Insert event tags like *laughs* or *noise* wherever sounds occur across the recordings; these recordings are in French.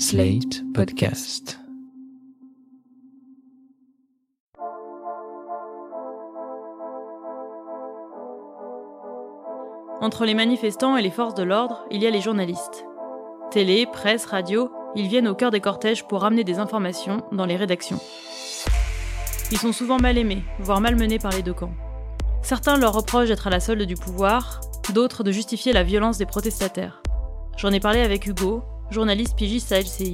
Slate Podcast. Entre les manifestants et les forces de l'ordre, il y a les journalistes. Télé, presse, radio, ils viennent au cœur des cortèges pour ramener des informations dans les rédactions. Ils sont souvent mal aimés, voire malmenés par les deux camps. Certains leur reprochent d'être à la solde du pouvoir, d'autres de justifier la violence des protestataires. J'en ai parlé avec Hugo, journaliste pigiste à.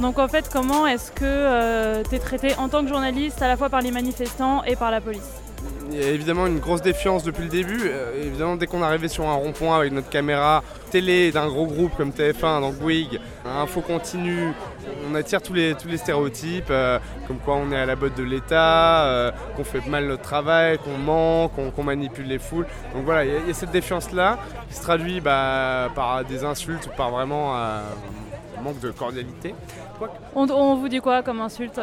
Donc en fait, comment est-ce que tu es traité en tant que journaliste à la fois par les manifestants et par la police? Il y a évidemment une grosse défiance depuis le début. Euh, évidemment, dès qu'on arrivé sur un rond-point avec notre caméra télé d'un gros groupe comme TF1, donc Bouygues, info continue, on attire tous les, tous les stéréotypes, euh, comme quoi on est à la botte de l'État, euh, qu'on fait mal notre travail, qu'on ment, qu'on manipule les foules. Donc voilà, il y, a cette défiance-là qui se traduit bah, par des insultes ou par vraiment un manque de cordialité. On, on, vous dit quoi comme insulte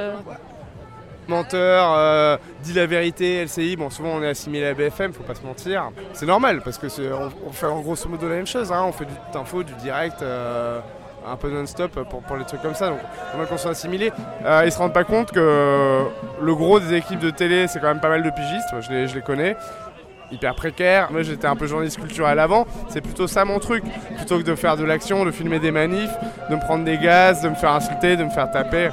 menteur, euh, dit la vérité, LCI, bon souvent on est assimilé à BFM, faut pas se mentir. C'est normal parce que on, fait en grosso modo la même chose, hein. on fait du info, du direct, euh, un peu non-stop pour, pour, les trucs comme ça, donc normal qu'on soit assimilé. Euh, ils se rendent pas compte que le gros des équipes de télé c'est quand même pas mal de pigistes, je les, je les connais hyper précaire. Moi j'étais un peu journaliste culturel avant, c'est plutôt ça mon truc. Plutôt que de faire de l'action, de filmer des manifs, de me prendre des gaz, de me faire insulter, de me faire taper.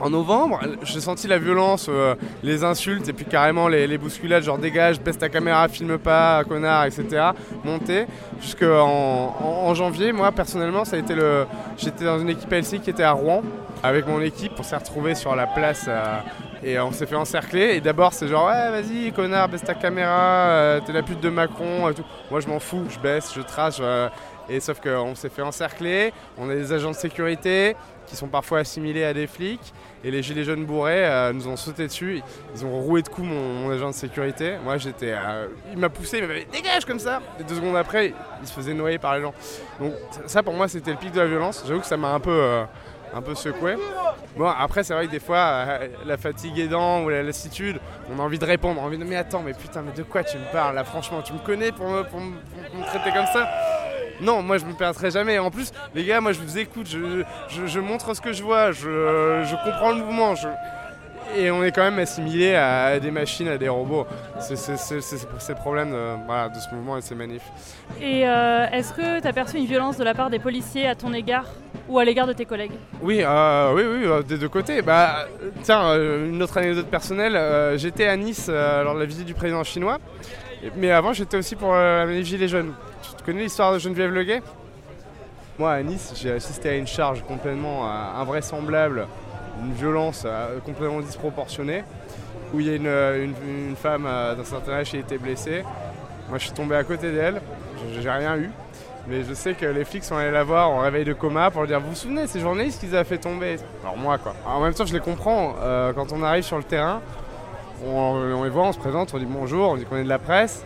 En novembre, j'ai senti la violence, euh, les insultes et puis carrément les, bousculades, genre dégage, baisse ta caméra, filme pas, connard, etc. monter. Jusqu'en en, janvier, moi personnellement, ça a été le. J'étais dans une équipe LC qui était à Rouen avec mon équipe. On s'est retrouvé sur la place euh, et on s'est fait encercler. Et d'abord, c'est genre ouais, vas-y, connard, baisse ta caméra, euh, t'es la pute de Macron et tout. Moi, je m'en fous, je baisse, je trace. Et sauf qu'on s'est fait encercler, on a des agents de sécurité qui sont parfois assimilés à des flics, et les gilets jaunes bourrés euh, nous ont sauté dessus, ils ont roué de coups mon, agent de sécurité. Moi j'étais. Euh, il m'a poussé, il m'a dit dégage comme ça Et deux secondes après, il se faisait noyer par les gens. Donc ça pour moi c'était le pic de la violence. J'avoue que ça m'a un peu. Euh, un peu secoué. Bon, après, c'est vrai que des fois, la fatigue aidant ou la lassitude, on a envie de répondre, on a envie de mais attends, mais putain, mais de quoi tu me parles là Franchement, tu me connais pour me, pour me traiter comme ça? Non, moi je me perdrai jamais. En plus, les gars, moi je vous écoute, je, montre ce que je vois, je, comprends le mouvement. Et on est quand même assimilé à des machines, à des robots. C'est ces problèmes de, de ce mouvement et de ces manifs. Et euh, est-ce que tu as perçu une violence de la part des policiers à ton égard ou à l'égard de tes collègues? Oui, euh, oui, oui, euh, des deux côtés. Bah, tiens, une autre anecdote personnelle. J'étais à Nice lors de la visite du président chinois. Mais avant, j'étais aussi pour la manif Gilets jaunes. Tu connais l'histoire de Geneviève Leguet Moi, à Nice, j'ai assisté à une charge complètement euh, invraisemblable, une violence euh, complètement disproportionnée, où il y a une, euh, femme d'un certain âge qui a été blessée. Moi, je suis tombé à côté d'elle, j'ai rien eu. Mais je sais que les flics sont allés la voir en réveil de coma pour lui dire Vous vous souvenez, ces journalistes qu'ils avaient fait tomber Alors, moi, quoi. en même temps, je les comprends. quand on arrive sur le terrain, on, les voit, on se présente, on dit bonjour, on dit qu'on est de la presse.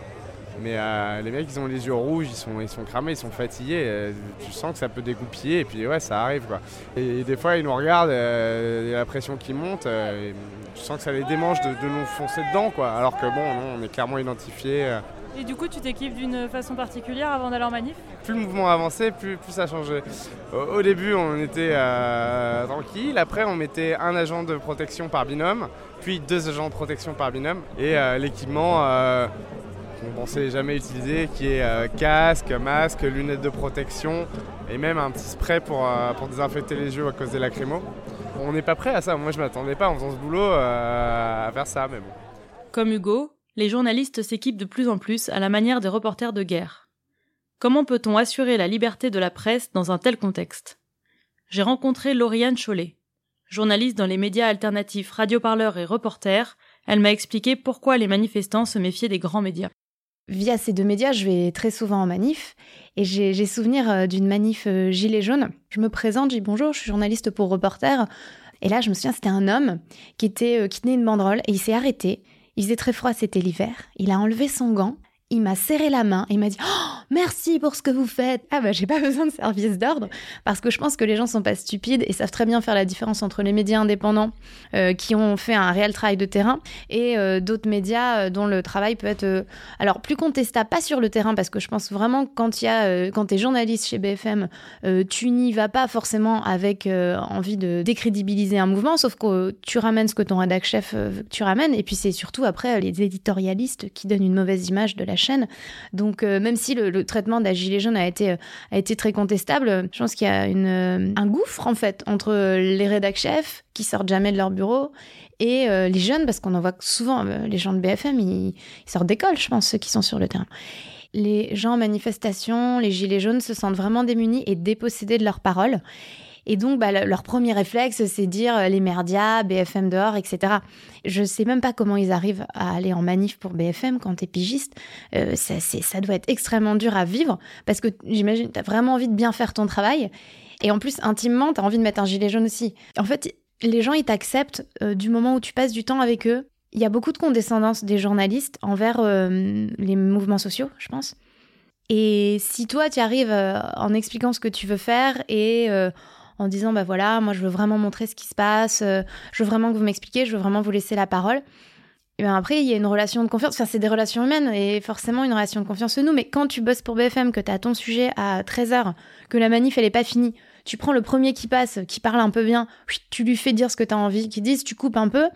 Mais euh, les mecs, ils ont les yeux rouges, ils sont, ils sont cramés, ils sont fatigués. Euh, tu sens que ça peut dégoupiller et puis ouais, ça arrive quoi. Et, des fois, ils nous regardent, euh, il y a la pression qui monte. tu sens que ça les démange de, nous foncer dedans quoi. Alors que bon, non, on est clairement identifié. Et du coup, tu t'équipes d'une façon particulière avant d'aller en manif? Plus le mouvement avançait, plus, plus ça changeait. Au, au début, on était tranquille. Après, on mettait un agent de protection par binôme, puis deux agents de protection par binôme. Et l'équipement qu'on pensait jamais utiliser, qui est euh, casque, masque, lunettes de protection et même un petit spray pour, euh, pour désinfecter les yeux à cause des lacrymos. On n'est pas prêt à ça. Moi, je m'attendais pas en faisant ce boulot euh, à faire ça, mais bon. Comme Hugo, les journalistes s'équipent de plus en plus à la manière des reporters de guerre. Comment peut-on assurer la liberté de la presse dans un tel contexte? J'ai rencontré Lauriane Chollet. Journaliste dans les médias alternatifs radioparleurs et reporter, elle m'a expliqué pourquoi les manifestants se méfiaient des grands médias. Via ces deux médias, je vais très souvent en manif et j'ai souvenir euh, d'une manif euh, gilet jaune. Je me présente, je dis bonjour, je suis journaliste pour Reporter. Et là, je me souviens, c'était un homme qui était euh, tenait une banderole et il s'est arrêté. Il faisait très froid, c'était l'hiver. Il a enlevé son gant, il m'a serré la main, il m'a dit oh, merci pour ce que vous faites. Ah bah j'ai pas *laughs* besoin de service d'ordre parce que je pense que les gens sont pas stupides et savent très bien faire la différence entre les médias indépendants euh, qui ont fait un réel travail de terrain et euh, d'autres médias euh, dont le travail peut être alors plus contestable pas sur le terrain parce que je pense vraiment quand il y a quand tu es journaliste chez BFM, tu n'y vas pas forcément avec envie de décrédibiliser un mouvement sauf que tu ramènes ce que ton rédac chef tu ramènes et puis c'est surtout après les éditorialistes qui donnent une mauvaise image de la chaîne. Donc, même si le, traitement de gilet jaune a été, a été très contestable, je pense qu'il y a euh, un gouffre, en fait, entre les rédac chefs qui sortent jamais de leur bureau et euh, les jeunes, parce qu'on en voit souvent, les gens de BFM, ils, sortent d'école, je pense, ceux qui sont sur le terrain les gens en manifestation, les gilets jaunes se sentent vraiment démunis et dépossédés de leurs paroles. Et donc, bah, leur premier réflexe, c'est dire euh, les merdias, BFM dehors, etc. Je sais même pas comment ils arrivent à aller en manif pour BFM quand t'es pigiste. Euh, ça, ça doit être extrêmement dur à vivre parce que j'imagine, t'as vraiment envie de bien faire ton travail. Et en plus, intimement, t'as envie de mettre un gilet jaune aussi. En fait, les gens, ils t'acceptent euh, du moment où tu passes du temps avec eux. Il y a beaucoup de condescendance des journalistes envers les mouvements sociaux, je pense. Et si toi, tu arrives en expliquant ce que tu veux faire et en disant bah voilà, moi je veux vraiment montrer ce qui se passe, euh, je veux vraiment que vous m'expliquiez, je veux vraiment vous laisser la parole. Et bien après, il y a une relation de confiance. Enfin, c'est des relations humaines et forcément une relation de confiance en nous. Mais quand tu bosses pour BFM, que tu as ton sujet à 13h, que la manif, elle est pas finie, tu prends le premier qui passe, qui parle un peu bien, tu lui fais dire ce que tu as envie qu'il dise, tu coupes un peu,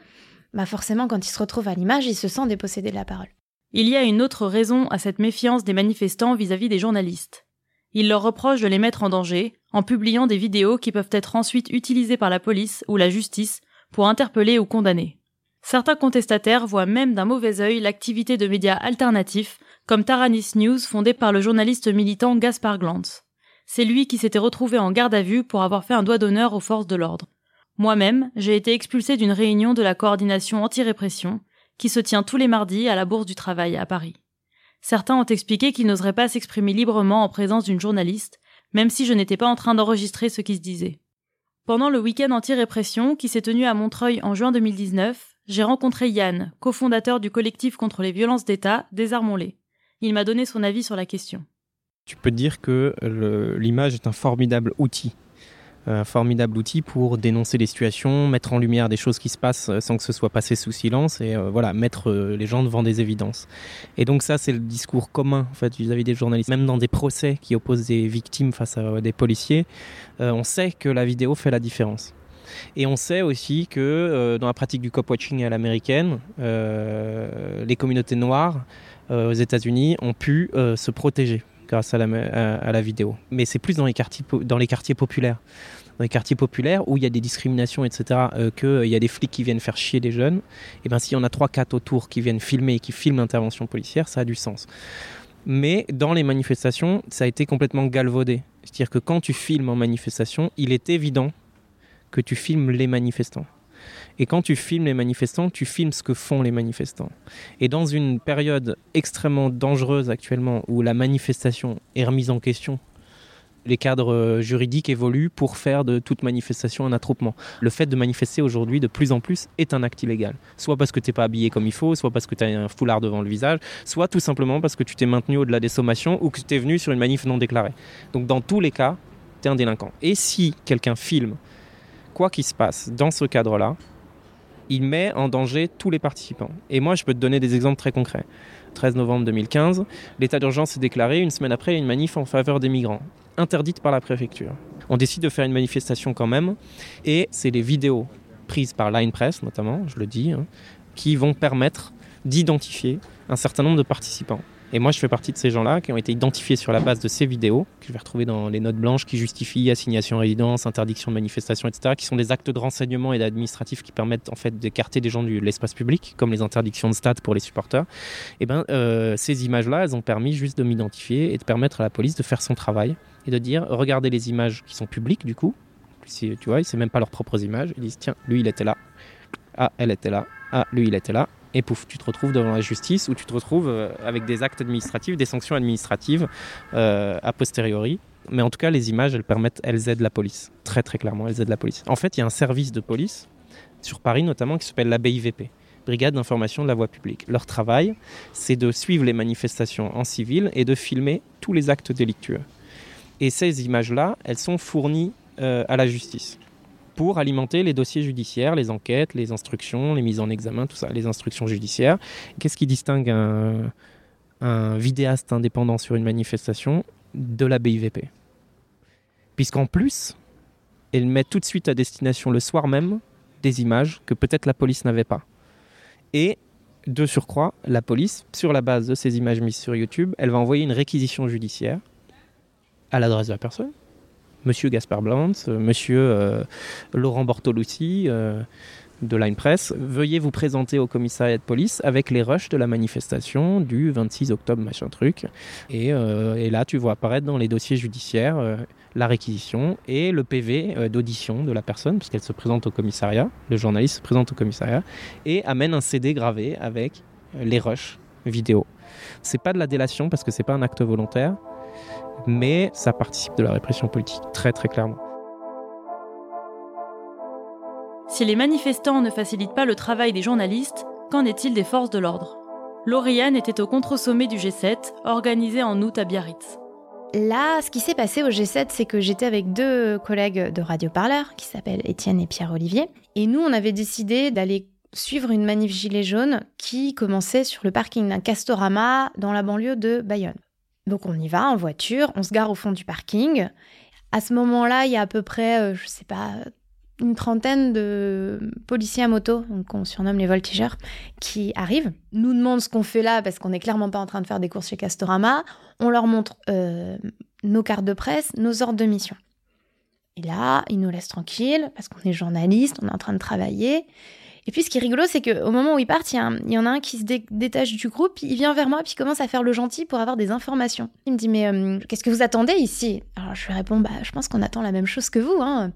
bah forcément, quand il se retrouve à l'image, il se sent dépossédé de la parole. Il y a une autre raison à cette méfiance des manifestants vis à -vis des journalistes. Il leur reproche de les mettre en danger en publiant des vidéos qui peuvent être ensuite utilisées par la police ou la justice pour interpeller ou condamner. Certains contestataires voient même d'un mauvais œil l'activité de médias alternatifs comme Taranis News fondé par le journaliste militant Gaspard Glantz. C'est lui qui s'était retrouvé en garde à vue pour avoir fait un doigt d'honneur aux forces de l'ordre. Moi-même, j'ai été expulsé d'une réunion de la coordination anti-répression qui se tient tous les mardis à la Bourse du Travail à Paris. Certains ont expliqué qu'ils n'oseraient pas s'exprimer librement en présence d'une journaliste, même si je n'étais pas en train d'enregistrer ce qui se disait. Pendant le week-end anti-répression qui s'est tenu à Montreuil en juin 2019, j'ai rencontré Yann, cofondateur du collectif contre les violences d'État, Désarmons-les. Il m'a donné son avis sur la question. Tu peux dire que l'image est un formidable outil un formidable outil pour dénoncer les situations, mettre en lumière des choses qui se passent euh, sans que ce soit passé sous silence et euh, voilà, mettre euh, les gens devant des évidences. Et donc ça, c'est le discours commun en fait vis-à-vis des journalistes, même dans des procès qui opposent des victimes face à des policiers, on sait que la vidéo fait la différence. Et on sait aussi que dans la pratique du cop-watching à l'américaine, les communautés noires aux États-Unis ont pu se protéger grâce à la, vidéo. Mais c'est plus dans les, quartiers, dans les quartiers populaires. Dans les quartiers populaires où il y a des discriminations, etc., euh, qu'il y a des flics qui viennent faire chier des jeunes, et bien s'il y en a 3-4 autour qui viennent filmer et qui filment l'intervention policière, ça a du sens. Mais dans les manifestations, ça a été complètement galvaudé. C'est-à-dire que quand tu filmes en manifestation, il est évident que tu filmes les manifestants. Et quand tu filmes les manifestants, tu filmes ce que font les manifestants. Et dans une période extrêmement dangereuse actuellement où la manifestation est remise en question, les cadres euh, juridiques évoluent pour faire de toute manifestation un attroupement. Le fait de manifester aujourd'hui de plus en plus est un acte illégal. Soit parce que tu n'es pas habillé comme il faut, soit parce que tu as un foulard devant le visage, soit tout simplement parce que tu t'es maintenu au-delà des sommations ou que tu es venu sur une manif non déclarée. Donc dans tous les cas, tu es un délinquant. Et si quelqu'un filme quoi qu'il se passe dans ce cadre-là, il met en danger tous les participants. Et moi, je peux te donner des exemples très concrets. 13 novembre 2015, l'état d'urgence est déclaré, une semaine après, une manif en faveur des migrants, interdite par la préfecture. On décide de faire une manifestation quand même, et c'est les vidéos prises par Line Press, notamment, je le dis, hein, qui vont permettre d'identifier un certain nombre de participants. Et moi, je fais partie de ces gens-là qui ont été identifiés sur la base de ces vidéos, que je vais retrouver dans les notes blanches qui justifient assignation résidence, interdiction de manifestation, etc., qui sont des actes de renseignement et d'administratif qui permettent en fait d'écarter des gens de l'espace public, comme les interdictions de stade pour les supporters. Et eh ben, euh, ces images-là, elles ont permis juste de m'identifier et de permettre à la police de faire son travail et de dire regardez les images qui sont publiques du coup. Tu vois, c'est même pas leurs propres images. Ils disent tiens, lui il était là. Ah, elle était là. Ah, lui il était là et pouf, tu te retrouves devant la justice ou tu te retrouves euh, avec des actes administratifs, des sanctions administratives euh, a posteriori. Mais en tout cas, les images, elles permettent, elles aident la police. Très très clairement, elles aident la police. En fait, il y a un service de police, sur Paris notamment, qui s'appelle la BIVP. brigade d'information de la voie publique. Leur travail, c'est de suivre les manifestations en civil et de filmer tous les actes délictueux. Et ces images-là, elles sont fournies euh, à la justice pour alimenter les dossiers judiciaires, les enquêtes, les instructions, les mises en examen, tout ça, les instructions judiciaires. Qu'est-ce qui distingue un, vidéaste indépendant sur une manifestation de la BIVP Puisqu'en plus, elle met tout de suite à destination le soir même des images que peut-être la police n'avait pas. Et de surcroît, la police, sur la base de ces images mises sur YouTube, elle va envoyer une réquisition judiciaire à l'adresse de la personne. Monsieur Gaspard Blanc, euh, monsieur euh, Laurent Bortolucci euh, de Line Press, veuillez vous présenter au commissariat de police avec les rushs de la manifestation du 26 octobre, machin truc. Et, et là, tu vois apparaître dans les dossiers judiciaires la réquisition et le PV d'audition de la personne, puisqu'elle se présente au commissariat, le journaliste se présente au commissariat, et amène un CD gravé avec les rushs vidéo. C'est pas de la délation parce que c'est pas un acte volontaire, mais ça participe de la répression politique, très très clairement. Si les manifestants ne facilitent pas le travail des journalistes, qu'en est-il des forces de l'ordre? Lauriane était au contre-sommet du G7, organisé en août à Biarritz. Là, ce qui s'est passé au G7, c'est que j'étais avec deux collègues de Radio Parleur, qui s'appellent Étienne et Pierre-Olivier, et nous, on avait décidé d'aller suivre une manif gilet jaune qui commençait sur le parking d'un Castorama dans la banlieue de Bayonne. Donc on y va en voiture, on se gare au fond du parking. À ce moment-là, il y a à peu près, euh, je sais pas, une trentaine de policiers à moto, qu'on surnomme les voltigeurs, qui arrivent, nous demandent ce qu'on fait là parce qu'on n'est clairement pas en train de faire des courses chez Castorama. On leur montre euh, nos cartes de presse, nos ordres de mission. Et là, ils nous laissent tranquilles parce qu'on est journaliste, on est en train de travailler. Et puis ce qui est rigolo, c'est qu'au moment où ils partent, il y, en a un qui se détache du groupe, il vient vers moi, puis commence à faire le gentil pour avoir des informations. Il me dit, mais euh, qu'est-ce que vous attendez ici? Alors je lui réponds, bah, je pense qu'on attend la même chose que vous. Hein.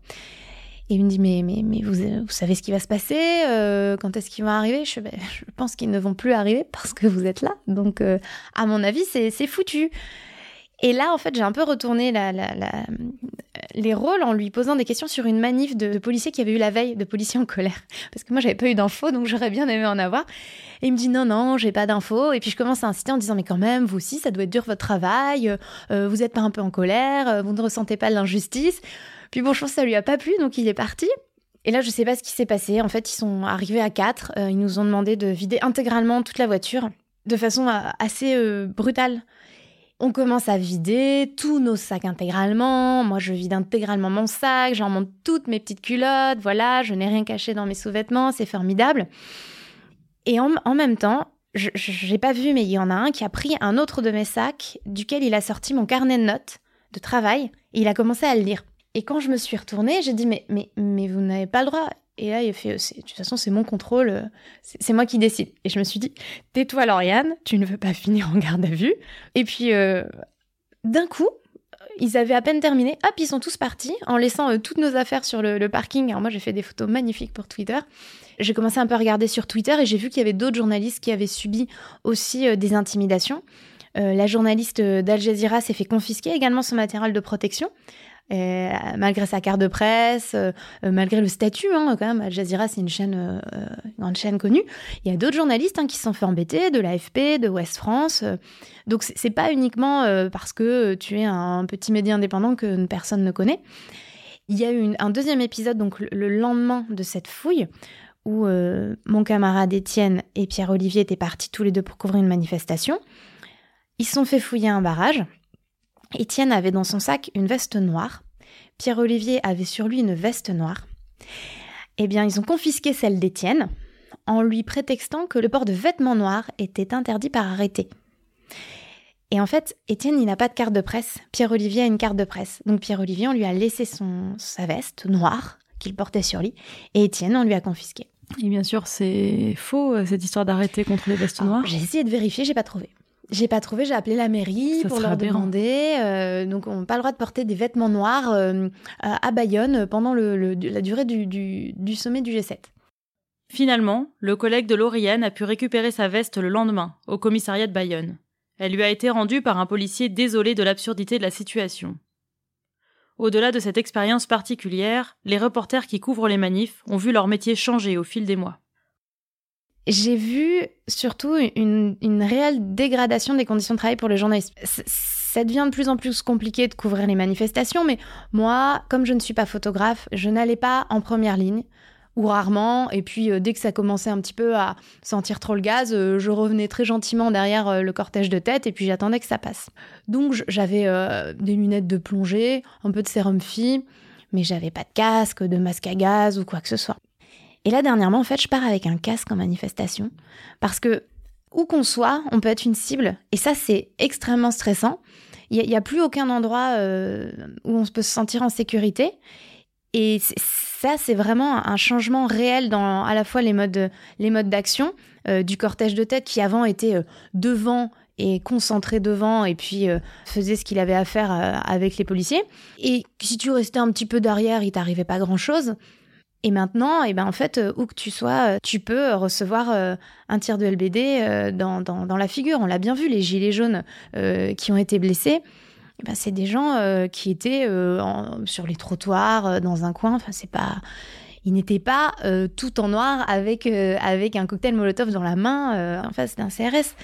Et il me dit, mais, mais, mais vous, vous savez ce qui va se passer euh, Quand est-ce qu'ils vont arriver? Je, bah, je, pense qu'ils ne vont plus arriver parce que vous êtes là. Donc, euh, à mon avis, c'est foutu. Et là, en fait, j'ai un peu retourné les rôles en lui posant des questions sur une manif de, policiers qui avait eu la veille, de policiers en colère. *laughs* Parce que moi, j'avais pas eu d'infos, donc j'aurais bien aimé en avoir. Et il me dit non, non, j'ai pas d'infos. Et puis je commence à insister en disant mais quand même, vous aussi, ça doit être dur votre travail. Euh, vous êtes pas un peu en colère, euh, vous ne ressentez pas l'injustice. Puis bon, je pense que ça lui a pas plu, donc il est parti. Et là, je sais pas ce qui s'est passé. En fait, ils sont arrivés à quatre. Euh, ils nous ont demandé de vider intégralement toute la voiture de façon assez brutale. On commence à vider tous nos sacs intégralement. Moi, je vide intégralement mon sac, j'en monte toutes mes petites culottes. Voilà, je n'ai rien caché dans mes sous-vêtements, c'est formidable. Et en, même temps, je n'ai pas vu, mais il y en a un qui a pris un autre de mes sacs, duquel il a sorti mon carnet de notes de travail, et il a commencé à le lire. Et quand je me suis retournée, j'ai dit mais, mais, mais vous n'avez pas le droit. Et là, il fait, de toute façon, c'est mon contrôle, euh, c'est moi qui décide. Et je me suis dit, tais-toi, Lauriane, tu ne veux pas *laughs* finir en garde à vue. Et puis, euh, d'un coup, ils avaient à peine terminé, hop, ils sont tous partis, en laissant euh, toutes nos affaires sur le, parking. Alors moi, j'ai fait des photos magnifiques pour Twitter. J'ai commencé un peu à regarder sur Twitter et j'ai vu qu'il y avait d'autres journalistes qui avaient subi aussi des intimidations. la journaliste d'Al Jazeera s'est fait confisquer également son matériel de protection. Euh, malgré sa carte de presse, euh, euh, malgré le statut, hein, quand même, Al Jazeera, c'est une chaîne, une grande chaîne connue. Il y a d'autres journalistes hein, qui se sont fait embêter, de l'AFP, de Ouest France. donc, c'est pas uniquement parce que tu es un petit média indépendant que personne ne connaît. Il y a eu un deuxième épisode, donc le lendemain de cette fouille, où mon camarade Étienne et Pierre-Olivier étaient partis tous les deux pour couvrir une manifestation. Ils se sont fait fouiller un barrage. Étienne avait dans son sac une veste noire. Pierre-Olivier avait sur lui une veste noire. Eh bien, ils ont confisqué celle d'Étienne en lui prétextant que le port de vêtements noirs était interdit par arrêté. Et en fait, Étienne, il n'a pas de carte de presse. Pierre-Olivier a une carte de presse. Donc Pierre-Olivier, on lui a laissé son, sa veste noire qu'il portait sur lui. Et Étienne, on lui a confisqué. Et bien sûr, c'est faux, euh, cette histoire d'arrêter contre les vestes noires. J'ai essayé de vérifier, j'ai pas trouvé. J'ai pas trouvé, j'ai appelé la mairie pour leur demander. Euh, donc, on n'a pas le droit de porter des vêtements noirs euh, à Bayonne pendant le, la durée du, du, sommet du G7. Finalement, le collègue de Lauriane a pu récupérer sa veste le lendemain, au commissariat de Bayonne. Elle lui a été rendue par un policier désolé de l'absurdité de la situation. Au-delà de cette expérience particulière, les reporters qui couvrent les manifs ont vu leur métier changer au fil des mois. J'ai vu surtout une, réelle dégradation des conditions de travail pour les journalistes. ça devient de plus en plus compliqué de couvrir les manifestations, mais moi, comme je ne suis pas photographe, je n'allais pas en première ligne ou rarement. Et puis euh, dès que ça commençait un petit peu à sentir trop le gaz, euh, je revenais très gentiment derrière euh, le cortège de tête et puis j'attendais que ça passe. Donc j'avais des lunettes de plongée, un peu de sérum fille, mais j'avais pas de casque, de masque à gaz ou quoi que ce soit. Et là dernièrement, en fait, je pars avec un casque en manifestation parce que où qu'on soit, on peut être une cible et ça c'est extrêmement stressant. Il n'y a, plus aucun endroit où on peut se sentir en sécurité. Et ça, c'est vraiment un changement réel dans à la fois les modes, les modes d'action euh, du cortège de tête qui avant était euh, devant et concentré devant et puis euh, faisait ce qu'il avait à faire avec les policiers. Et si tu restais un petit peu derrière, il t'arrivait pas grand-chose. Et maintenant, et eh ben en fait, où que tu sois, tu peux recevoir un tir de LBD dans, dans, dans, la figure. On l'a bien vu, les gilets jaunes qui ont été blessés. Eh ben, c'est des gens euh, qui étaient euh, sur les trottoirs, euh, dans un coin. Enfin, c'est pas. Ils n'étaient pas tout en noir avec, avec un cocktail Molotov dans la main en face d'un CRS.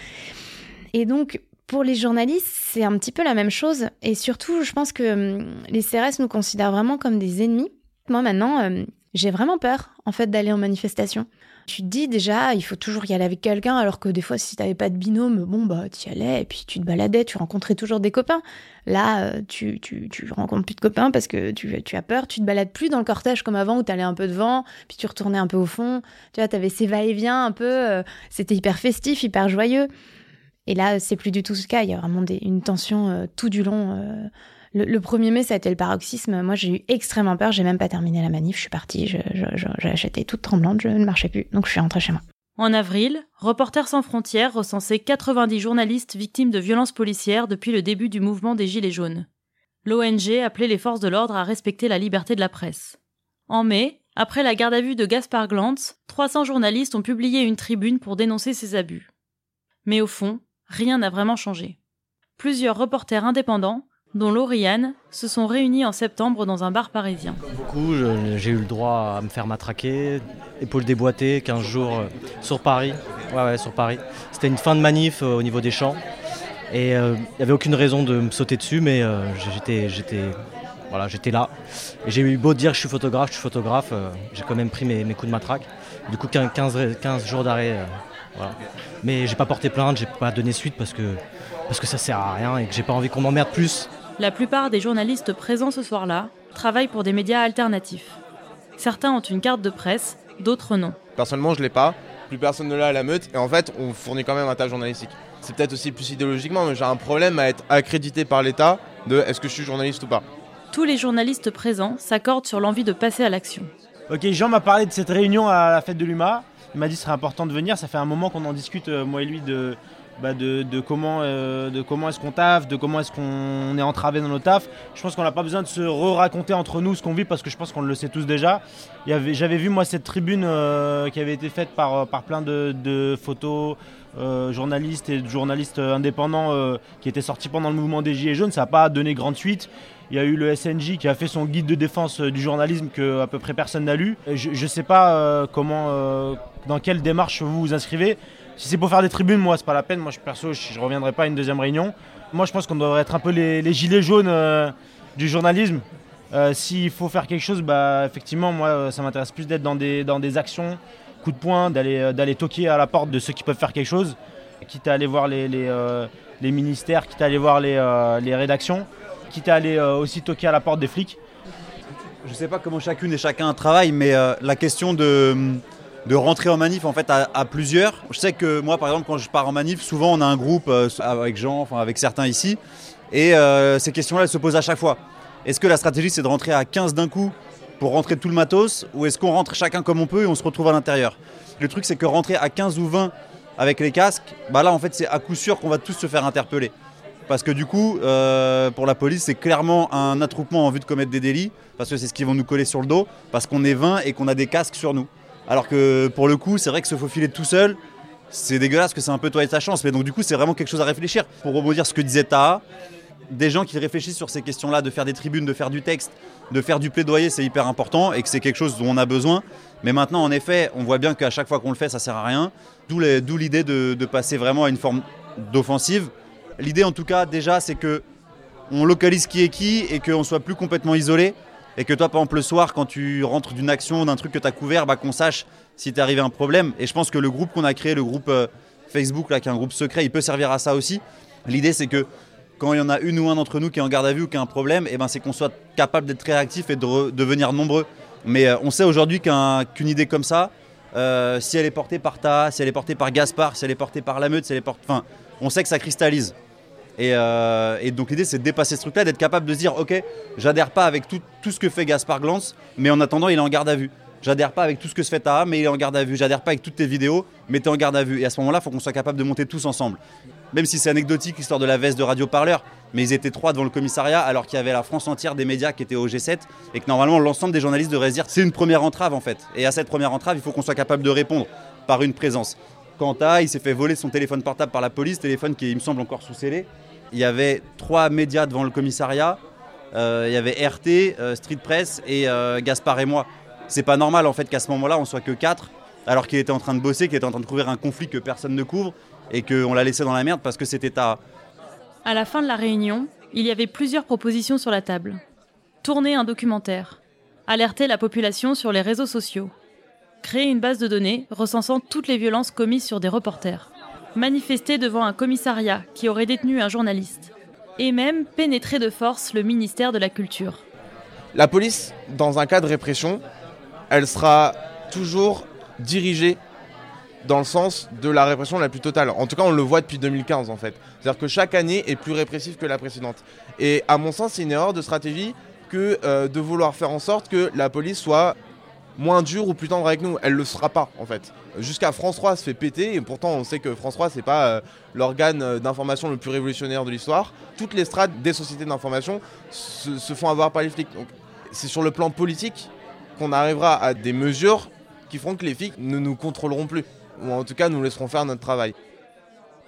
Et donc, pour les journalistes, c'est un petit peu la même chose. Et surtout, je pense que hum, les CRS nous considèrent vraiment comme des ennemis. Moi, maintenant, j'ai vraiment peur, en fait, d'aller en manifestation. Tu te dis déjà, il faut toujours y aller avec quelqu'un, alors que des fois, si tu n'avais pas de binôme, bon, bah, tu y allais, et puis tu te baladais, tu rencontrais toujours des copains. Là, euh, tu, tu, tu rencontres plus de copains parce que tu, tu as peur, tu te balades plus dans le cortège comme avant où tu allais un peu devant, puis tu retournais un peu au fond. Tu vois, tu avais ces va-et-vient un peu, euh, c'était hyper festif, hyper joyeux. Et là, c'est plus du tout ce cas, il y a vraiment une tension euh, tout du long le, 1er mai, ça a été le paroxysme. Moi, j'ai eu extrêmement peur. J'ai même pas terminé la manif. Je suis partie. J'étais toute tremblante. Je ne marchais plus. Donc, je suis rentrée chez moi. En avril, Reporters sans frontières recensait 90 journalistes victimes de violences policières depuis le début du mouvement des Gilets jaunes. L'ONG appelait les forces de l'ordre à respecter la liberté de la presse. En mai, après la garde à vue de Gaspard Glantz, 300 journalistes ont publié une tribune pour dénoncer ces abus. Mais au fond, rien n'a vraiment changé. Plusieurs reporters indépendants dont Lauriane, se sont réunis en septembre dans un bar parisien. J'ai eu le droit à me faire matraquer, épaules déboîtées, 15 jours euh, sur Paris. Ouais, ouais, sur Paris. C'était une fin de manif euh, au niveau des champs. Et il euh, n'y avait aucune raison de me sauter dessus, mais j'étais, voilà, j'étais là. Et j'ai eu beau dire que je suis photographe, je suis photographe, j'ai quand même pris mes, coups de matraque. Du coup, 15, 15 jours d'arrêt. Voilà. Mais j'ai pas porté plainte, j'ai pas donné suite parce que, parce que ça sert à rien et que j'ai pas envie qu'on m'emmerde plus. La plupart des journalistes présents ce soir-là travaillent pour des médias alternatifs. Certains ont une carte de presse, d'autres non. Personnellement, je l'ai pas. Plus personne ne l'a à la meute. Et en fait, on fournit quand même un tas journalistique. C'est peut-être aussi plus idéologiquement, mais j'ai un problème à être accrédité par l'État de est-ce que je suis journaliste ou pas. Tous les journalistes présents s'accordent sur l'envie de passer à l'action. Ok, Jean m'a parlé de cette réunion à la fête de l'UMA. Il m'a dit que ce serait important de venir. Ça fait un moment qu'on en discute, euh, moi et lui, de, bah, de, comment, euh, comment est-ce qu'on taffe, de comment est-ce qu'on est entravé dans nos tafs. Je pense qu'on n'a pas besoin de se re-raconter entre nous ce qu'on vit parce que je pense qu'on le sait tous déjà. J'avais vu moi cette tribune euh, qui avait été faite par, euh, par plein de, photos, journalistes et journalistes indépendants qui étaient sortis pendant le mouvement des Gilets jaunes. Ça n'a pas donné grande suite. Il y a eu le SNJ qui a fait son guide de défense du journalisme que à peu près personne n'a lu. Je ne sais pas comment, dans quelle démarche vous vous inscrivez. Si c'est pour faire des tribunes, moi, c'est pas la peine. Moi, je, perso, je, ne reviendrai pas à une deuxième réunion. Moi, je pense qu'on devrait être un peu les, gilets jaunes euh, du journalisme. Euh, s'il faut faire quelque chose, bah, effectivement, moi, ça m'intéresse plus d'être dans des, dans des actions, coup de poing, d'aller, euh, toquer à la porte de ceux qui peuvent faire quelque chose, quitte à aller voir les, les, ministères, quitte à aller voir les, les rédactions, quitte à aller aussi toquer à la porte des flics. Je ne sais pas comment chacune et chacun travaille, mais la question de de rentrer en manif en fait à, plusieurs. Je sais que moi par exemple quand je pars en manif, souvent on a un groupe euh, avec Jean, enfin avec certains ici, et euh, ces questions-là elles se posent à chaque fois. Est-ce que la stratégie c'est de rentrer à 15 d'un coup pour rentrer tout le matos, ou est-ce qu'on rentre chacun comme on peut et on se retrouve à l'intérieur? Le truc c'est que rentrer à 15 ou 20 avec les casques, bah là en fait c'est à coup sûr qu'on va tous se faire interpeller. Parce que du coup, euh, pour la police, c'est clairement un attroupement en vue de commettre des délits, parce que c'est ce qu'ils vont nous coller sur le dos, parce qu'on est 20 et qu'on a des casques sur nous. Alors que pour le coup, c'est vrai que se faufiler tout seul, c'est dégueulasse que c'est un peu toi et ta chance. Mais donc du coup, c'est vraiment quelque chose à réfléchir. Pour rebondir ce que disait Taha, des gens qui réfléchissent sur ces questions-là, de faire des tribunes, de faire du texte, de faire du plaidoyer, c'est hyper important et que c'est quelque chose dont on a besoin. Mais maintenant, en effet, on voit bien qu'à chaque fois qu'on le fait, ça sert à rien. D'où l'idée de, de passer vraiment à une forme d'offensive. L'idée, en tout cas, déjà, c'est que on localise qui est qui et qu'on soit plus complètement isolé. Et que toi, par exemple, le soir, quand tu rentres d'une action, d'un truc que tu as couvert, bah, qu'on sache si t'est arrivé un problème. Et je pense que le groupe qu'on a créé, le groupe euh, Facebook, qui est un groupe secret, il peut servir à ça aussi. L'idée, c'est que quand il y en a une ou un d'entre nous qui est en garde à vue ou qui a un problème, eh ben, c'est qu'on soit capable d'être réactif et de devenir nombreux. Mais euh, on sait aujourd'hui qu'une idée comme ça, euh, si elle est portée par Ta, si elle est portée par Gaspard, si elle est portée par la meute, est. Enfin, on sait que ça cristallise. Euh, et, donc l'idée c'est de dépasser ce truc-là, d'être capable de dire ok, j'adhère pas avec tout, ce que fait Gaspard Glance, mais en attendant il est en garde à vue. J'adhère pas avec tout ce que se fait Taha, mais il est en garde à vue. J'adhère pas avec toutes tes vidéos, mais tu es en garde à vue. Et à ce moment-là, il faut qu'on soit capable de monter tous ensemble. Même si c'est anecdotique l'histoire de la veste de Radio Parleur, mais ils étaient trois devant le commissariat alors qu'il y avait la France entière des médias qui étaient au G7 et que normalement l'ensemble des journalistes devraient se dire c'est une première entrave en fait. Et à cette première entrave, il faut qu'on soit capable de répondre par une présence. Quant à, il s'est fait voler son téléphone portable par la police, téléphone qui me semble encore sous scellé il y avait trois médias devant le commissariat. Euh, il y avait RT, euh, Street Press et euh, Gaspard et moi. C'est pas normal en fait qu'à ce moment-là on soit que quatre, alors qu'il était en train de bosser, qu'il était en train de couvrir un conflit que personne ne couvre et qu'on l'a laissé dans la merde parce que c'était à. À la fin de la réunion, il y avait plusieurs propositions sur la table. Tourner un documentaire, alerter la population sur les réseaux sociaux, créer une base de données recensant toutes les violences commises sur des reporters manifester devant un commissariat qui aurait détenu un journaliste, et même pénétrer de force le ministère de la Culture. La police, dans un cas de répression, elle sera toujours dirigée dans le sens de la répression la plus totale. En tout cas, on le voit depuis 2015 en fait. C'est-à-dire que chaque année est plus répressive que la précédente. Et à mon sens, c'est une erreur de stratégie que euh, de vouloir faire en sorte que la police soit moins dure ou plus tendre avec nous. Elle le sera pas en fait. Jusqu'à France 3 se fait péter et pourtant on sait que France 3 c'est pas euh, l'organe euh, d'information le plus révolutionnaire de l'histoire. Toutes les strates des sociétés d'information se, font avoir par les flics. Donc c'est sur le plan politique qu'on arrivera à des mesures qui feront que les flics ne nous contrôleront plus ou en tout cas nous laisseront faire notre travail.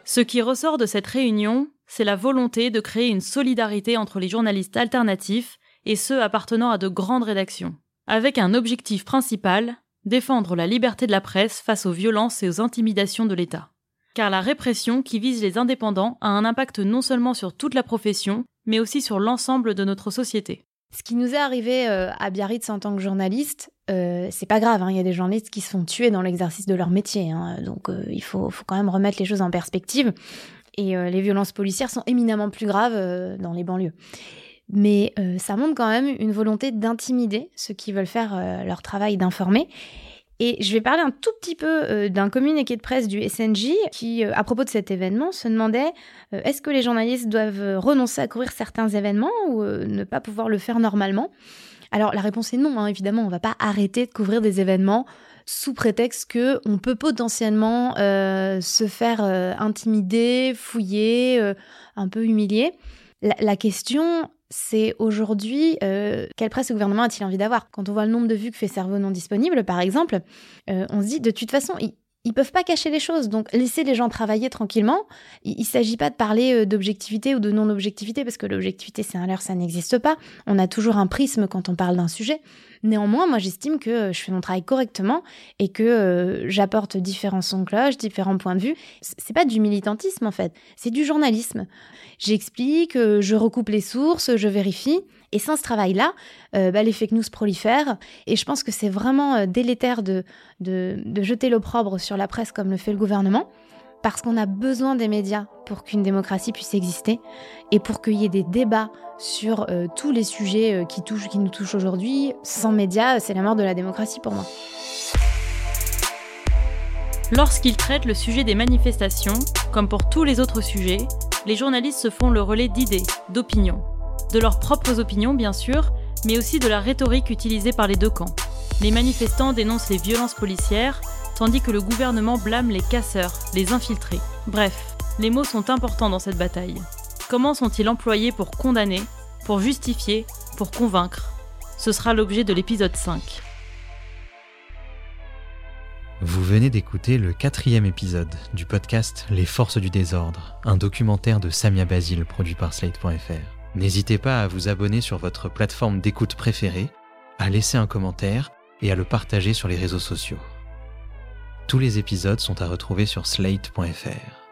Ce qui ressort de cette réunion, c'est la volonté de créer une solidarité entre les journalistes alternatifs et ceux appartenant à de grandes rédactions avec un objectif principal, défendre la liberté de la presse face aux violences et aux intimidations de l'État. Car la répression qui vise les indépendants a un impact non seulement sur toute la profession, mais aussi sur l'ensemble de notre société. Ce qui nous est arrivé euh, à Biarritz en tant que journaliste, euh, c'est pas grave. Hein. Il y a des journalistes qui se font tuer dans l'exercice de leur métier. Hein. Donc euh, il faut, faut, quand même remettre les choses en perspective. Et les violences policières sont éminemment plus graves dans les banlieues mais euh, ça montre quand même une volonté d'intimider ceux qui veulent faire euh, leur travail d'informer. Et je vais parler un tout petit peu euh, d'un communiqué de presse du SNJ qui, à propos de cet événement, se demandait est-ce que les journalistes doivent renoncer à couvrir certains événements ou ne pas pouvoir le faire normalement? Alors la réponse est non, hein, évidemment, on ne va pas arrêter de couvrir des événements sous prétexte que on peut potentiellement se faire intimider, fouiller, un peu humilier. la question, c'est aujourd'hui euh, quelle presse le gouvernement a-t-il envie d'avoir? Quand on voit le nombre de vues que fait Cerveau non disponible, par exemple, euh, on se dit de toute façon, ils peuvent pas cacher les choses. Donc laissez les gens travailler tranquillement. Il, ne s'agit pas de parler euh, d'objectivité ou de non-objectivité parce que l'objectivité c'est un leurre, ça n'existe pas. On a toujours un prisme quand on parle d'un sujet. Néanmoins, moi j'estime que je fais mon travail correctement et que j'apporte différents sons de cloche, différents points de vue. C'est pas du militantisme en fait, c'est du journalisme. J'explique, euh, je recoupe les sources, je vérifie. Et sans ce travail-là, euh, bah, les fake news prolifèrent. Et je pense que c'est vraiment euh, délétère de, jeter l'opprobre sur la presse comme le fait le gouvernement, parce qu'on a besoin des médias pour qu'une démocratie puisse exister et pour qu'il y ait des débats sur tous les sujets qui, touchent, qui nous touchent aujourd'hui. Sans médias, c'est la mort de la démocratie pour moi. Lorsqu'ils traitent le sujet des manifestations, comme pour tous les autres sujets, les journalistes se font le relais d'idées, d'opinions. De leurs propres opinions, bien sûr, mais aussi de la rhétorique utilisée par les deux camps. Les manifestants dénoncent les violences policières, tandis que le gouvernement blâme les casseurs, les infiltrés. Bref, les mots sont importants dans cette bataille. Comment sont-ils employés pour condamner, pour justifier, pour convaincre? Ce sera l'objet de l'épisode 5. Vous venez d'écouter le quatrième épisode du podcast Les Forces du désordre, un documentaire de Samia Basile produit par Slate.fr. N'hésitez pas à vous abonner sur votre plateforme d'écoute préférée, à laisser un commentaire et à le partager sur les réseaux sociaux. Tous les épisodes sont à retrouver sur slate.fr.